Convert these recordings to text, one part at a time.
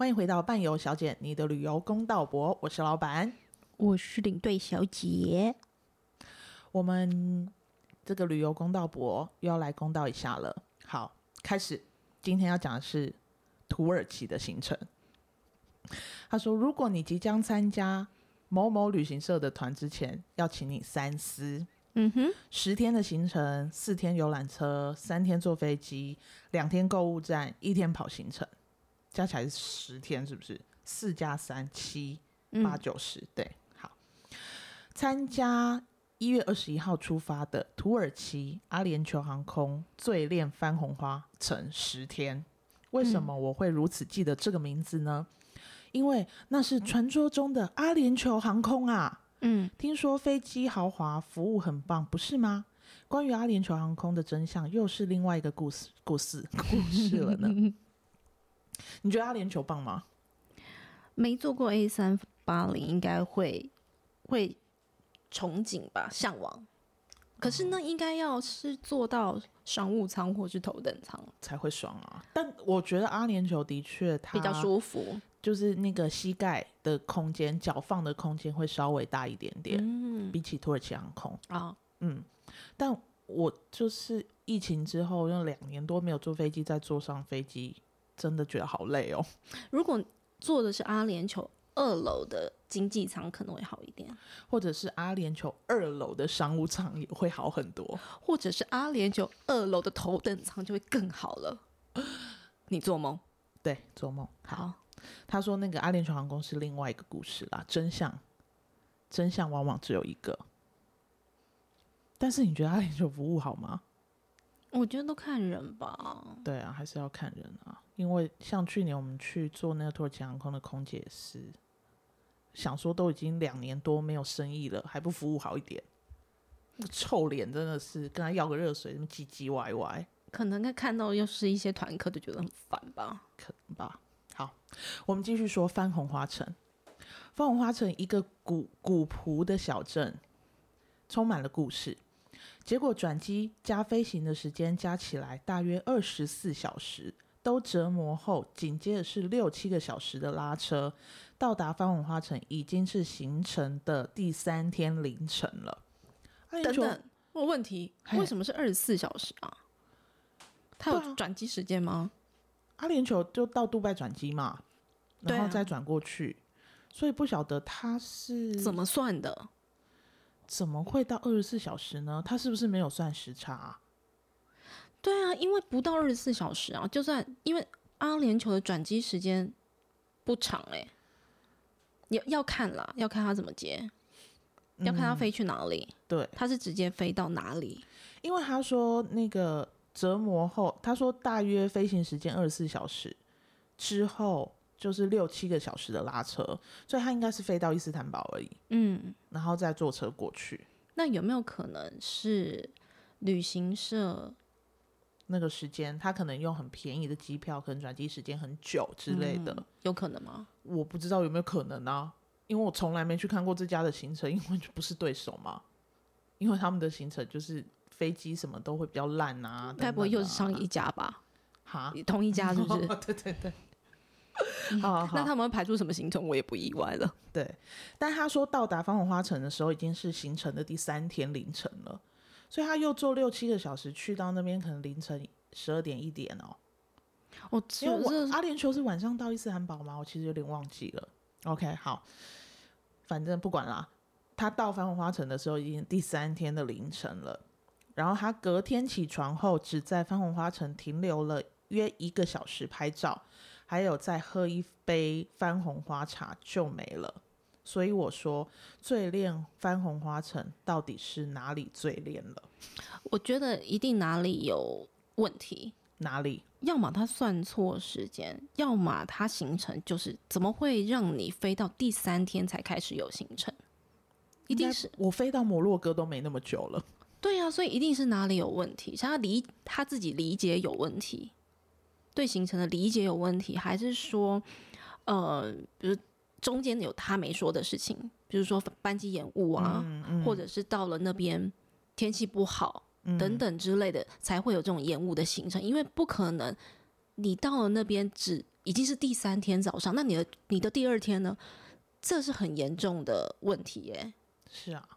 欢迎回到伴游小姐，你的旅游公道博，我是老板，我是领队小姐。我们这个旅游公道博又要来公道一下了。好，开始，今天要讲的是土耳其的行程。他说，如果你即将参加某某旅行社的团之前，要请你三思。嗯哼，十天的行程，四天游览车，三天坐飞机，两天购物站，一天跑行程。加起来是十天，是不是？四加三七八九十，对，好。参加一月二十一号出发的土耳其阿联酋航空最恋番红花城十天。为什么我会如此记得这个名字呢？嗯、因为那是传说中的阿联酋航空啊。嗯，听说飞机豪华，服务很棒，不是吗？关于阿联酋航空的真相，又是另外一个故事，故事，故事了呢。你觉得阿联酋棒吗？没坐过 A 三八零，应该会会憧憬吧，向往。可是那应该要是坐到商务舱或是头等舱才会爽啊。但我觉得阿联酋的确它比较舒服，就是那个膝盖的空间、脚放的空间会稍微大一点点，嗯，比起土耳其航空啊，嗯。但我就是疫情之后，用两年多没有坐飞机，再坐上飞机。真的觉得好累哦。如果坐的是阿联酋二楼的经济舱，可能会好一点；或者是阿联酋二楼的商务舱也会好很多；或者是阿联酋二楼的头等舱就会更好了。你做梦？对，做梦。好，他说那个阿联酋航空是另外一个故事啦，真相，真相往往只有一个。但是你觉得阿联酋服务好吗？我觉得都看人吧。对啊，还是要看人啊。因为像去年我们去做那个土耳其航空的空姐是，想说都已经两年多没有生意了，还不服务好一点，那个臭脸真的是跟他要个热水，那么唧唧歪歪。可能他看到又是一些团客，就觉得很烦吧？可能吧。好，我们继续说番红花城。番红花城一个古古朴的小镇，充满了故事。结果转机加飞行的时间加起来大约二十四小时，都折磨后，紧接着是六七个小时的拉车，到达番文化城已经是行程的第三天凌晨了。等等，我问题，为什么是二十四小时啊？他有转机时间吗？阿联酋就到杜拜转机嘛，然后再转过去，啊、所以不晓得他是怎么算的。怎么会到二十四小时呢？他是不是没有算时差啊？对啊，因为不到二十四小时啊，就算因为阿联酋的转机时间不长哎、欸，要要看啦，要看他怎么接，要看他飞去哪里。嗯、对，他是直接飞到哪里？因为他说那个折磨后，他说大约飞行时间二十四小时之后。就是六七个小时的拉车，所以他应该是飞到伊斯坦堡而已。嗯，然后再坐车过去。那有没有可能是旅行社那个时间，他可能用很便宜的机票，可能转机时间很久之类的？嗯，有可能吗？我不知道有没有可能啊，因为我从来没去看过这家的行程，因为就不是对手嘛。因为他们的行程就是飞机什么都会比较烂啊，该不会又是上一家吧？哈，同一家是不是？对 对对。好，好，好，那他们排出什么行程，我也不意外了。对，但他说到达番红花城的时候，已经是行程的第三天凌晨了，所以他又坐六七个小时去到那边，可能凌晨十二点一点哦。哦，因为我阿联酋是晚上到伊斯坦堡吗？我其实有点忘记了。OK，好，反正不管啦，他到番红花城的时候已经第三天的凌晨了，然后他隔天起床后，只在番红花城停留了约一个小时拍照。还有再喝一杯番红花茶就没了，所以我说最恋番红花城到底是哪里最恋了？我觉得一定哪里有问题，哪里？要么他算错时间，要么他行程就是怎么会让你飞到第三天才开始有行程？一定是我飞到摩洛哥都没那么久了。对呀、啊，所以一定是哪里有问题，是他理他自己理解有问题。对行程的理解有问题，还是说，呃，比如中间有他没说的事情，比如说班机延误啊，嗯嗯、或者是到了那边天气不好、嗯、等等之类的，才会有这种延误的行程。因为不可能你到了那边只已经是第三天早上，那你的你的第二天呢？这是很严重的问题耶。是啊，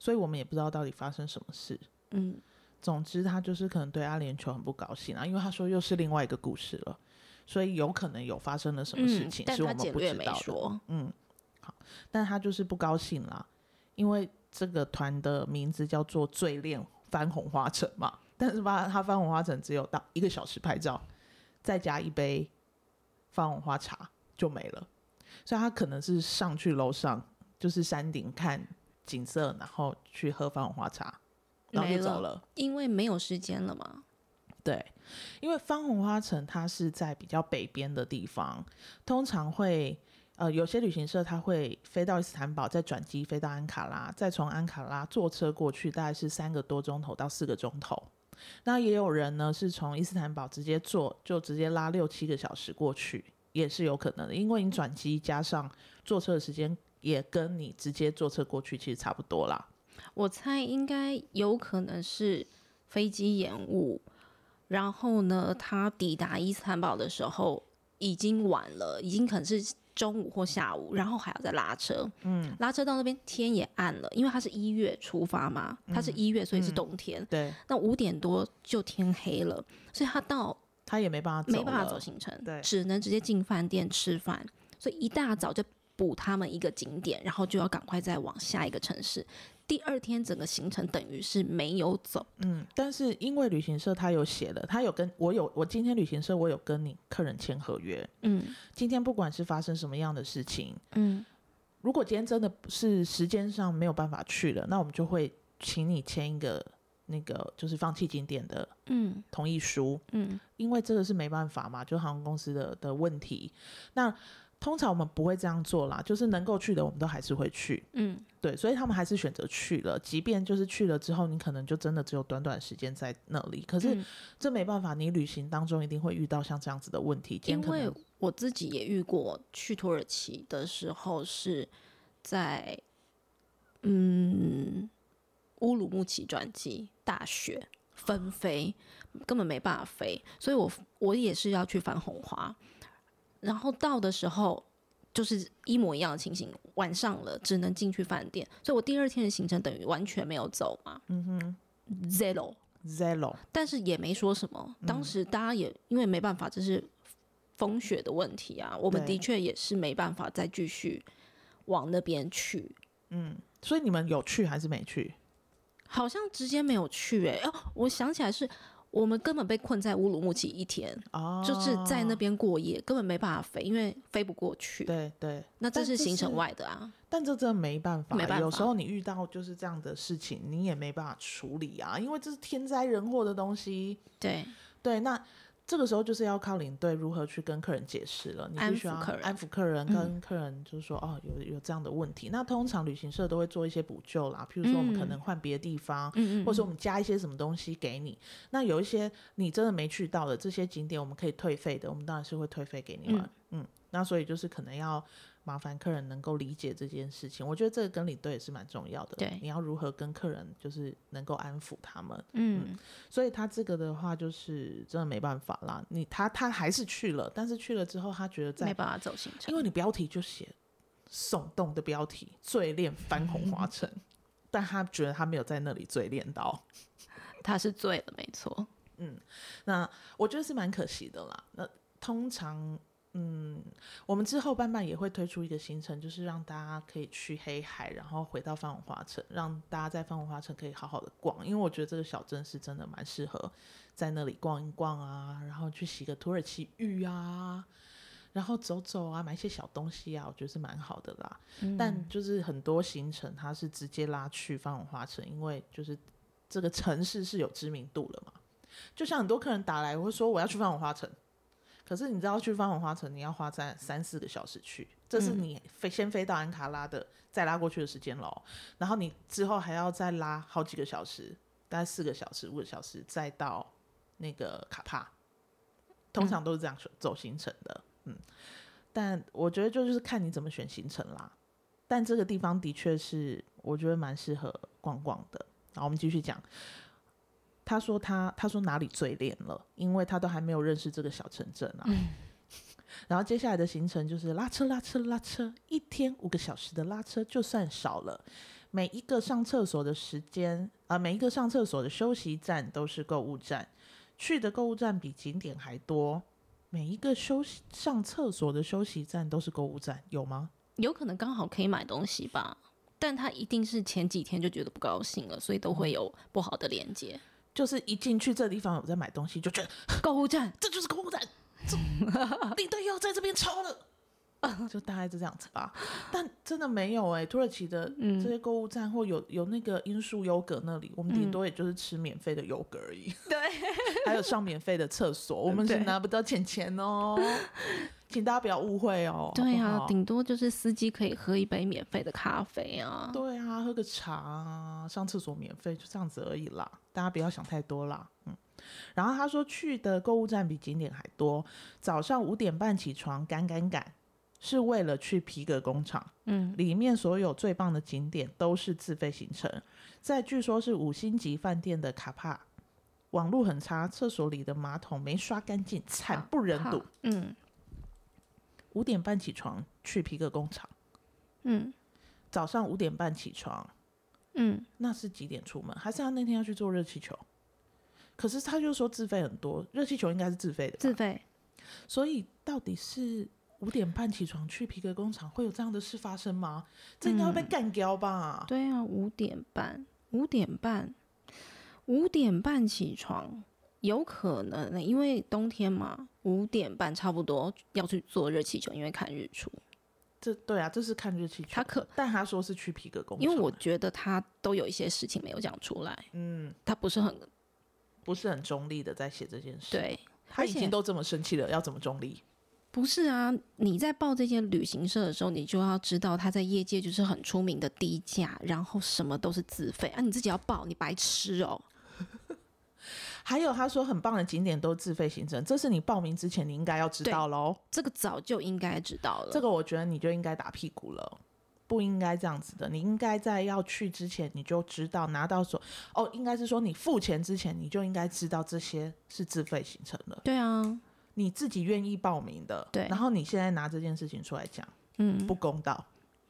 所以我们也不知道到底发生什么事。嗯，总之他就是可能对阿联酋很不高兴啊，因为他说又是另外一个故事了，所以有可能有发生了什么事情，是我们不知道的。嗯，好，但他就是不高兴啦，因为这个团的名字叫做“醉恋番红花城”嘛，但是吧，他番红花城只有到一个小时拍照，再加一杯。番红花茶就没了，所以他可能是上去楼上，就是山顶看景色，然后去喝番红花茶，然后就走了。因为没有时间了嘛。对，因为方红花城它是在比较北边的地方，通常会呃有些旅行社它会飞到伊斯坦堡，再转机飞到安卡拉，再从安卡拉坐车过去，大概是三个多钟头到四个钟头。那也有人呢，是从伊斯坦堡直接坐，就直接拉六七个小时过去，也是有可能的。因为你转机加上坐车的时间，也跟你直接坐车过去其实差不多啦。我猜应该有可能是飞机延误，然后呢，他抵达伊斯坦堡的时候已经晚了，已经可能是。中午或下午，然后还要再拉车，嗯，拉车到那边天也暗了，因为他是一月出发嘛，他是一月，所以是冬天，嗯嗯、对。那五点多就天黑了，所以他到他也没办法走，没办法走行程，对，只能直接进饭店吃饭，所以一大早就补他们一个景点，然后就要赶快再往下一个城市。第二天整个行程等于是没有走，嗯，但是因为旅行社他有写了，他有跟我有，我今天旅行社我有跟你客人签合约，嗯，今天不管是发生什么样的事情，嗯，如果今天真的是时间上没有办法去了，那我们就会请你签一个那个就是放弃景点的，嗯，同意书，嗯，因为这个是没办法嘛，就航空公司的的问题，那。通常我们不会这样做啦，就是能够去的我们都还是会去，嗯，对，所以他们还是选择去了，即便就是去了之后，你可能就真的只有短短时间在那里，可是这没办法，你旅行当中一定会遇到像这样子的问题。因为我自己也遇过，去土耳其的时候是在嗯乌鲁木齐转机，大雪纷飞，根本没办法飞，所以我我也是要去翻红花。然后到的时候，就是一模一样的情形。晚上了，只能进去饭店，所以我第二天的行程等于完全没有走嘛。嗯哼，zero zero，但是也没说什么。当时大家也因为没办法，这是风雪的问题啊。我们的确也是没办法再继续往那边去。嗯，所以你们有去还是没去？好像直接没有去诶、欸。哦，我想起来是。我们根本被困在乌鲁木齐一天，哦，就是在那边过夜，根本没办法飞，因为飞不过去。对对，那这是行程外的啊。但这真的没办法，没办法。有时候你遇到就是这样的事情，你也没办法处理啊，因为这是天灾人祸的东西。对对，那。这个时候就是要靠领队如何去跟客人解释了，你必须要安抚客人，跟客人就是说、嗯、哦，有有这样的问题。那通常旅行社都会做一些补救啦，譬如说我们可能换别的地方，嗯、或者说我们加一些什么东西给你。那有一些你真的没去到的这些景点，我们可以退费的，我们当然是会退费给你们。嗯，嗯，那所以就是可能要。麻烦客人能够理解这件事情，我觉得这个跟领队也是蛮重要的。对，你要如何跟客人就是能够安抚他们。嗯，嗯，所以他这个的话就是真的没办法啦。你他他还是去了，但是去了之后他觉得在没办法走行程，因为你标题就写耸动的标题“最恋翻红花 城”，但他觉得他没有在那里最恋到，他是醉了，没错。嗯，那我觉得是蛮可惜的啦。那通常。嗯，我们之后慢慢也会推出一个行程，就是让大家可以去黑海，然后回到番红花城，让大家在番红花城可以好好的逛。因为我觉得这个小镇是真的蛮适合在那里逛一逛啊，然后去洗个土耳其浴啊，然后走走啊，买一些小东西啊，我觉得是蛮好的啦。嗯。但就是很多行程它是直接拉去番红花城，因为就是这个城市是有知名度了嘛。就像很多客人打来，我会说我要去番红花城。可是你知道去番红花城，你要花在三四个小时去，这是你飞先飞到安卡拉的，再拉过去的时间喽。然后你之后还要再拉好几个小时，大概四个小时、五个小时，再到那个卡帕。通常都是这样走行程的，嗯。但我觉得就就是看你怎么选行程啦。但这个地方的确是我觉得蛮适合逛逛的。然后，我们继续讲。他说他他说哪里最恋了，因为他都还没有认识这个小城镇啊。嗯、然后接下来的行程就是拉车、拉车、拉车，一天五个小时的拉车就算少了。每一个上厕所的时间啊、呃，每一个上厕所的休息站都是购物站，去的购物站比景点还多。每一个休息上厕所的休息站都是购物站，有吗？有可能刚好可以买东西吧，但他一定是前几天就觉得不高兴了，所以都会有不好的连接。就是一进去这地方有在买东西，就觉得购物站，这就是购物站，这领队又在这边抄了。就大概是这样子吧，但真的没有哎、欸，土耳其的这些购物站或有有那个罂粟优格那里，我们顶多也就是吃免费的优格而已。对，还有上免费的厕所，我们是拿不到钱钱哦，请大家不要误会哦。对啊，顶多就是司机可以喝一杯免费的咖啡啊。对啊，喝个茶啊，上厕所免费，就这样子而已啦。大家不要想太多啦。嗯，然后他说去的购物站比景点还多，早上五点半起床，赶赶赶。是为了去皮革工厂，嗯，里面所有最棒的景点都是自费行程，在据说是五星级饭店的卡帕，网络很差，厕所里的马桶没刷干净，惨不忍睹。嗯，五点半起床去皮革工厂，嗯，早上五点半起床，嗯，那是几点出门？还是他那天要去做热气球？可是他就说自费很多，热气球应该是自费的，自费，所以到底是？五点半起床去皮革工厂，会有这样的事发生吗？这应该会被干掉吧？嗯，对啊，五点半，五点半，五点半起床，有可能，因为冬天嘛，五点半差不多要去做热气球，因为看日出。这对啊，这是看日气球。他可，但他说是去皮革工厂，因为我觉得他都有一些事情没有讲出来。嗯，他不是很，不是很中立的在写这件事。对，他已经都这么生气了，要怎么中立？不是啊，你在报这些旅行社的时候，你就要知道他在业界就是很出名的低价，然后什么都是自费啊，你自己要报，你白痴哦。还有他说很棒的景点都自费行程，这是你报名之前你应该要知道喽。这个早就应该知道了，这个我觉得你就应该打屁股了，不应该这样子的，你应该在要去之前你就知道拿到手哦，应该是说你付钱之前你就应该知道这些是自费行程了。对啊。你自己愿意报名的，对，然后你现在拿这件事情出来讲，嗯，不公道，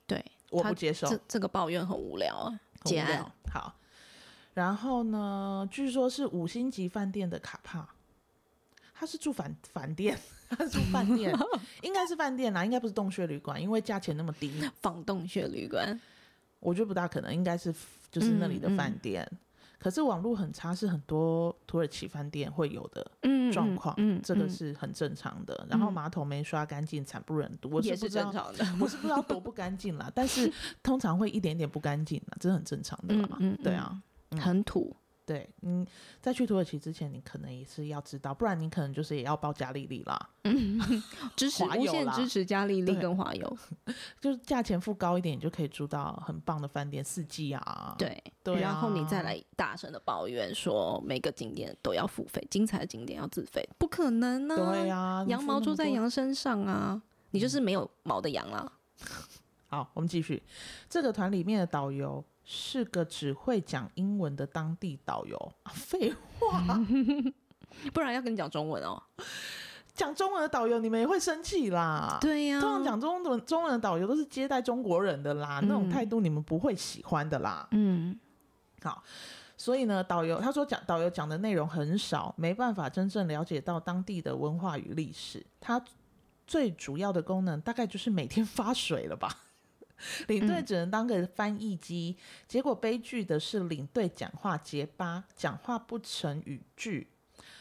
对，我不接受，这这个抱怨很无聊啊，很无聊。好，然后呢，据说是五星级饭店的卡帕，他是住饭饭店，他是住饭店，应该是饭店啦，应该不是洞穴旅馆，因为价钱那么低，仿洞穴旅馆，我觉得不大可能，应该是就是那里的饭店。嗯嗯可是网络很差，是很多土耳其饭店会有的状况，嗯，嗯，嗯，这个是很正常的。嗯、然后马桶没刷干净，惨不忍睹，我是不知道，也是正常的，我是不知道多不干净啦，但是通常会一点点不干净啦，这是很正常的对啊，嗯、很土。对，嗯，在去土耳其之前，你可能也是要知道，不然你可能就是也要报加利利啦，嗯，支持无限支持加利利跟华友，就是价钱付高一点，你就可以住到很棒的饭店，四季啊，对，对啊，然后你再来大声的抱怨说每个景点都要付费，精彩的景点要自费，不可能啊，对啊，羊毛出在羊身上啊，你就是没有毛的羊啊。好，我们继续，这个团里面的导游。是个只会讲英文的当地导游，废话，不然要跟你讲中文哦。讲中文的导游你们也会生气啦。对呀、啊，通常讲中文中文的导游都是接待中国人的啦，嗯、那种态度你们不会喜欢的啦。嗯，好，所以呢，导游他说讲导游讲的内容很少，没办法真正了解到当地的文化与历史。他最主要的功能大概就是每天发水了吧。领队只能当个翻译机，嗯，结果悲剧的是领队讲话结巴，讲话不成语句。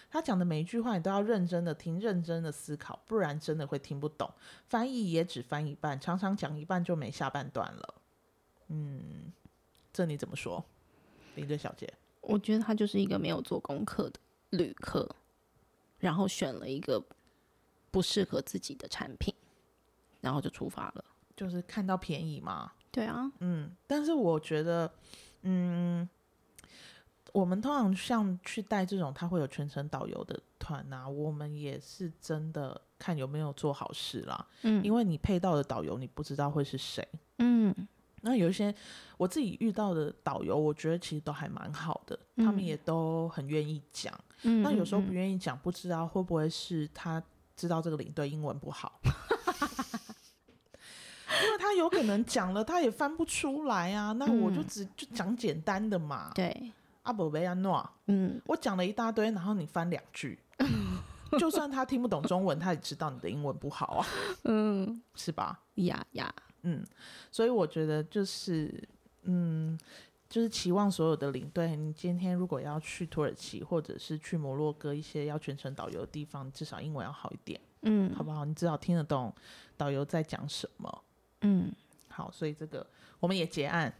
他讲的每一句话你都要认真的听，认真的思考，不然真的会听不懂。翻译也只翻一半，常常讲一半就没下半段了。嗯，这你怎么说，领队小姐？我觉得他就是一个没有做功课的旅客，然后选了一个不适合自己的产品，然后就出发了。就是看到便宜嘛，对啊，嗯，但是我觉得，嗯，我们通常像去带这种他会有全程导游的团啊，我们也是真的看有没有做好事啦，嗯，因为你配到的导游你不知道会是谁，嗯，那有一些我自己遇到的导游，我觉得其实都还蛮好的，嗯，他们也都很愿意讲，嗯，那有时候不愿意讲，不知道会不会是他。知道这个领队英文不好，因为他有可能讲了，他也翻不出来啊。那我就只就讲简单的嘛。对，阿伯维安诺，嗯，我讲了一大堆，然后你翻两句，就算他听不懂中文，他也知道你的英文不好啊。嗯，是吧？呀呀，嗯，所以我觉得就是，嗯。就是期望所有的领队，你今天如果要去土耳其或者是去摩洛哥一些要全程导游的地方，至少英文要好一点，嗯，好不好？你至少听得懂导游在讲什么，嗯，好，所以这个我们也结案，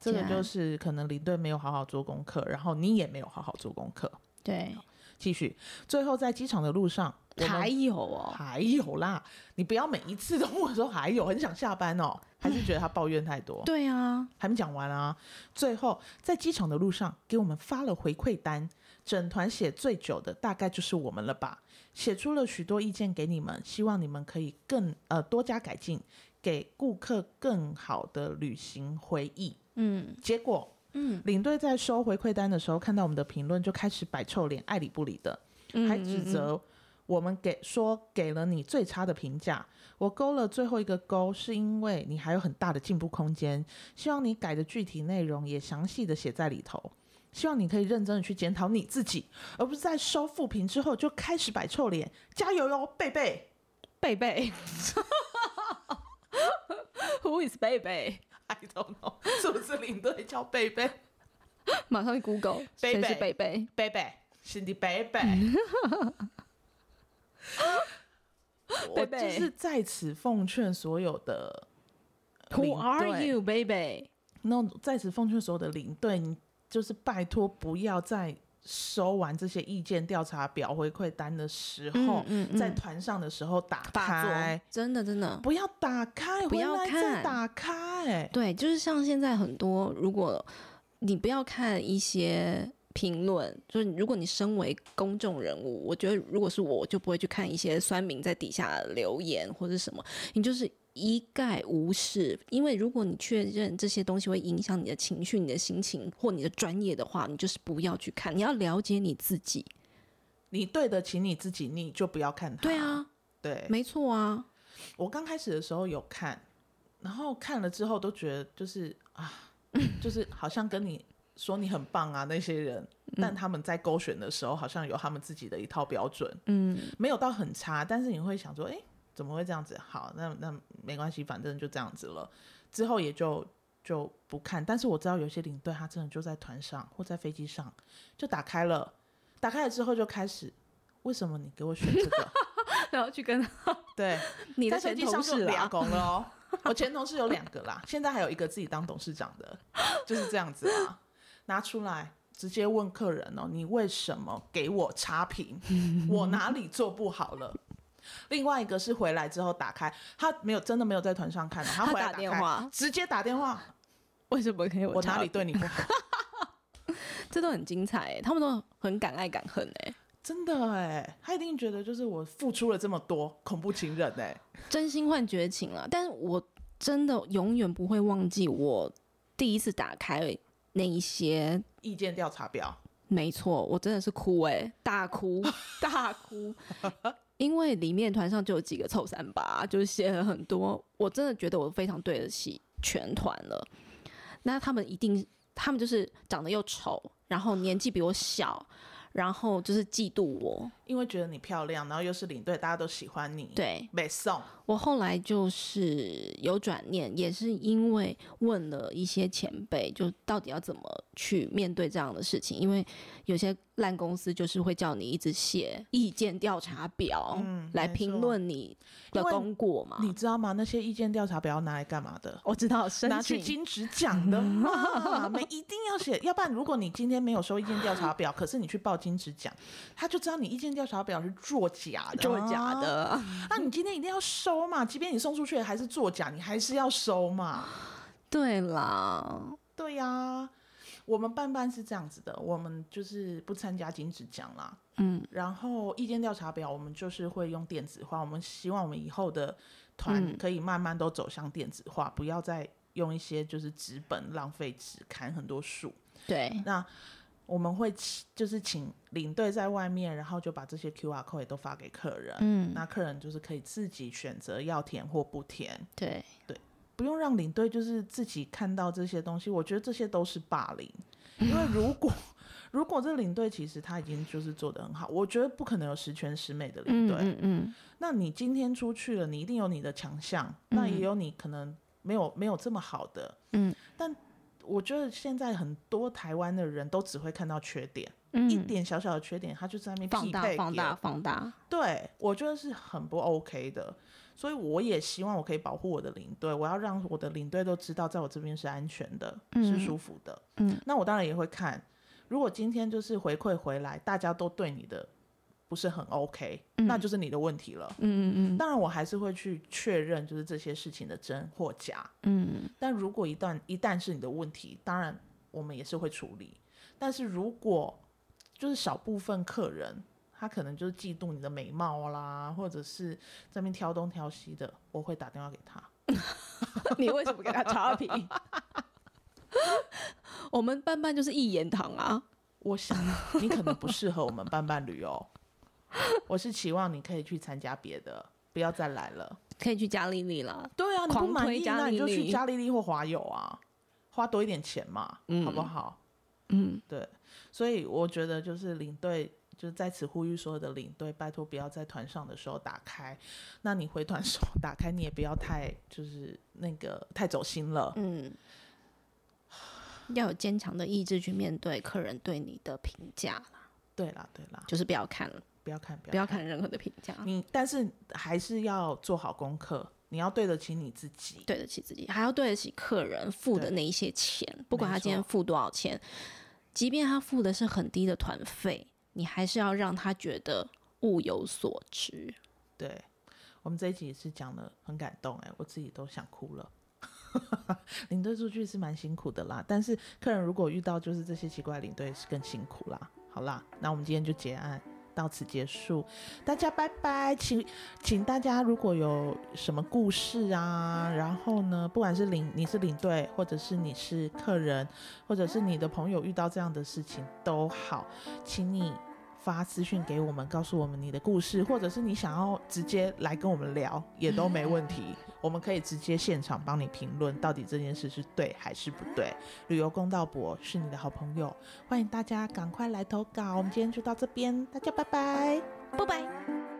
这个就是可能林队没有好好做功课，然后你也没有好好做功课，对，继续，最后在机场的路上。还有哦，还有啦！你不要每一次都问我说还有，很想下班哦，还是觉得他抱怨太多？对啊，还没讲完啊！最后在机场的路上给我们发了回馈单，整团写最久的大概就是我们了吧？写出了许多意见给你们，希望你们可以更呃多加改进，给顾客更好的旅行回忆。嗯，结果嗯，领队在收回馈单的时候，看到我们的评论就开始摆臭脸，爱理不理的，还指责。我们给说给了你最差的评价，我勾了最后一个勾，是因为你还有很大的进步空间。希望你改的具体内容也详细的写在里头。希望你可以认真的去检讨你自己，而不是在收复评之后就开始摆臭脸。加油哟，贝贝，贝贝 ，Who is 贝贝？I don't know，是不是领队叫贝贝？马上去 Google，谁是贝贝？贝贝，是你贝贝。我就是在此奉劝所有的，Who are you, baby？那在此奉劝所有的领队，你就是拜托不要在收完这些意见调查表回馈单的时候，嗯嗯嗯、在团上的时候打开，真的真的不要打开，不要看打开。对，就是像现在很多，如果你不要看一些。评论就是，如果你身为公众人物，我觉得如果是我，我就不会去看一些酸民在底下留言或者什么，你就是一概无视。因为如果你确认这些东西会影响你的情绪、你的心情或你的专业的话，你就是不要去看。你要了解你自己，你对得起你自己，你就不要看它。对啊，对，没错啊。我刚开始的时候有看，然后看了之后都觉得就是啊，就是好像跟你。说你很棒啊，那些人，但他们在勾选的时候，好像有他们自己的一套标准，嗯，没有到很差，但是你会想说，哎，怎么会这样子？好，那那没关系，反正就这样子了。之后也就就不看。但是我知道有些领队他真的就在团上或在飞机上就打开了，打开了之后就开始，为什么你给我选这个？然后去跟他 对，你的前同事俩工了哦，我前同事有两个啦，现在还有一个自己当董事长的，就是这样子啊。拿出来直接问客人哦，你为什么给我差评？我哪里做不好了？另外一个是回来之后打开，他没有真的没有在团上看，他回来打电话，直接打电话，为什么可以我？我哪里对你不好？这都很精彩，他们都很敢爱敢恨哎，真的哎，他一定觉得就是我付出了这么多，恐怖情人哎，真心换绝情了。但是我真的永远不会忘记我第一次打开。那一些意见调查表，没错，我真的是哭哎、欸，大哭大哭，因为里面团上就有几个臭三八，就是写了很多，我真的觉得我非常对得起全团了。那他们一定，他们就是长得又丑，然后年纪比我小，然后就是嫉妒我。因为觉得你漂亮，然后又是领队，大家都喜欢你。对，被送。我后来就是有转念，也是因为问了一些前辈，就到底要怎么去面对这样的事情，因为有些。烂公司就是会叫你一直写意见调查表，嗯，来评论你的功过嘛。你知道吗？那些意见调查表要拿来干嘛的？我知道，拿去金职奖的嘛。没一定要写，要不然如果你今天没有收意见调查表，可是你去报金职奖，他就知道你意见调查表是作假的，作假的。那你今天一定要收嘛？即便你送出去还是作假，你还是要收嘛？对啦，对呀。我们办办是这样子的，我们就是不参加金质奖啦，嗯，然后意见调查表我们就是会用电子化，我们希望我们以后的团可以慢慢都走向电子化，嗯、不要再用一些就是纸本浪费纸砍很多树。对，那我们会请就是请领队在外面，然后就把这些 QR code 也都发给客人。嗯，那客人就是可以自己选择要填或不填。对对，不用让领队就是自己看到这些东西。我觉得这些都是霸凌，因为如果 如果这领队其实他已经就是做的很好，我觉得不可能有十全十美的领队。嗯，嗯，嗯，那你今天出去了，你一定有你的强项，嗯，那也有你可能没有没有这么好的。嗯，但。我觉得现在很多台湾的人都只会看到缺点，嗯，一点小小的缺点，他就在那边放大、放大、放大。对，我觉得是很不 OK 的，所以我也希望我可以保护我的领队，我要让我的领队都知道，在我这边是安全的，嗯，是舒服的。嗯，那我当然也会看，如果今天就是回馈回来，大家都对你的。不是很 OK，嗯，那就是你的问题了。嗯嗯嗯。当然，我还是会去确认，就是这些事情的真或假。嗯。但如果一旦一旦是你的问题，当然我们也是会处理。但是如果就是少部分客人，他可能就是嫉妒你的美貌啦，或者是在那边挑东挑西的，我会打电话给他。你为什么给他差评？我们班班就是一言堂啊。我想你可能不适合我们伴伴旅游。我是期望你可以去参加别的，不要再来了。可以去加利利了。对啊，你不满意那你就去加利利或华友啊，花多一点钱嘛，嗯、好不好？嗯，对。所以我觉得就是领队，就是在此呼吁所有的领队，拜托不要在团上的时候打开。那你回团时候打开，你也不要太就是那个太走心了。嗯，要有坚强的意志去面对客人对你的评价啦。对啦，对啦，就是不要看了。不要看，不要看，任何的评价。你但是还是要做好功课，你要对得起你自己，对得起自己，还要对得起客人付的那一些钱。不管他今天付多少钱，即便他付的是很低的团费，你还是要让他觉得物有所值。对，我们这一集也是讲的很感动，哎，我自己都想哭了。领队出去是蛮辛苦的啦，但是客人如果遇到就是这些奇怪领队是更辛苦啦。好啦，那我们今天就结案。到此结束，大家拜拜，请请大家如果有什么故事啊，然后呢，不管是领你是领队，或者是你是客人，或者是你的朋友遇到这样的事情都好，请你。发私讯给我们，告诉我们你的故事，或者是你想要直接来跟我们聊，也都没问题。我们可以直接现场帮你评论，到底这件事是对还是不对。旅游公道博是你的好朋友，欢迎大家赶快来投稿。我们今天就到这边，大家拜拜，拜拜。